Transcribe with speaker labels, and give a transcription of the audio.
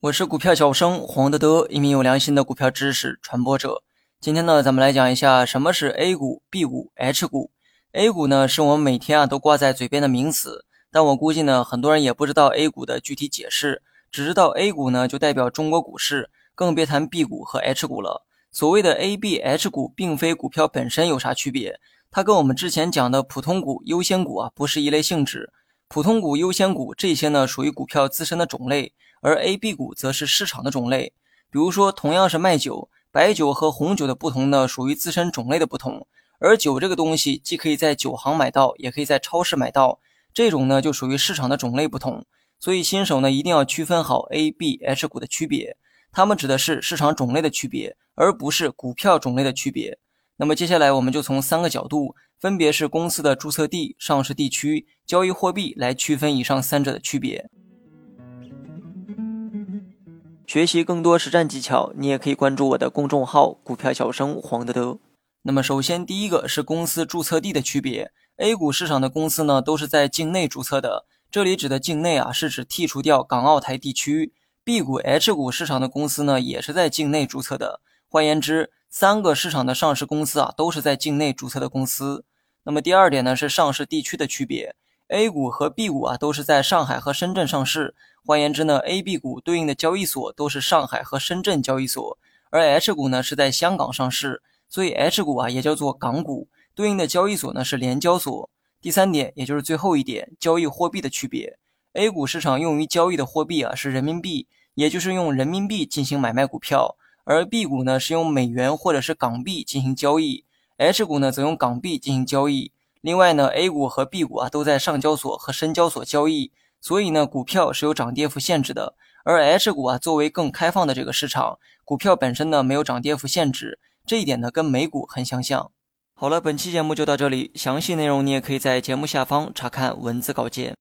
Speaker 1: 我是股票小生黄德德，一名有良心的股票知识传播者。今天呢，咱们来讲一下什么是 A 股、B 股、H 股。A 股呢，是我们每天啊都挂在嘴边的名词，但我估计呢，很多人也不知道 A 股的具体解释，只知道 A 股呢就代表中国股市，更别谈 B 股和 H 股了。所谓的 A、B、H 股，并非股票本身有啥区别，它跟我们之前讲的普通股、优先股啊不是一类性质。普通股、优先股这些呢，属于股票自身的种类。而 A、B 股则是市场的种类，比如说，同样是卖酒，白酒和红酒的不同呢，属于自身种类的不同。而酒这个东西，既可以在酒行买到，也可以在超市买到，这种呢就属于市场的种类不同。所以新手呢一定要区分好 A、B、H 股的区别，它们指的是市场种类的区别，而不是股票种类的区别。那么接下来我们就从三个角度，分别是公司的注册地、上市地区、交易货币来区分以上三者的区别。学习更多实战技巧，你也可以关注我的公众号“股票小生黄德德”。那么，首先第一个是公司注册地的区别。A 股市场的公司呢，都是在境内注册的。这里指的境内啊，是指剔除掉港澳台地区。B 股、H 股市场的公司呢，也是在境内注册的。换言之，三个市场的上市公司啊，都是在境内注册的公司。那么第二点呢，是上市地区的区别。A 股和 B 股啊，都是在上海和深圳上市。换言之呢，A、B 股对应的交易所都是上海和深圳交易所，而 H 股呢是在香港上市，所以 H 股啊也叫做港股，对应的交易所呢是联交所。第三点，也就是最后一点，交易货币的区别，A 股市场用于交易的货币啊是人民币，也就是用人民币进行买卖股票，而 B 股呢是用美元或者是港币进行交易，H 股呢则用港币进行交易。另外呢，A 股和 B 股啊都在上交所和深交所交易。所以呢，股票是有涨跌幅限制的，而 H 股啊，作为更开放的这个市场，股票本身呢没有涨跌幅限制，这一点呢跟美股很相像。好了，本期节目就到这里，详细内容你也可以在节目下方查看文字稿件。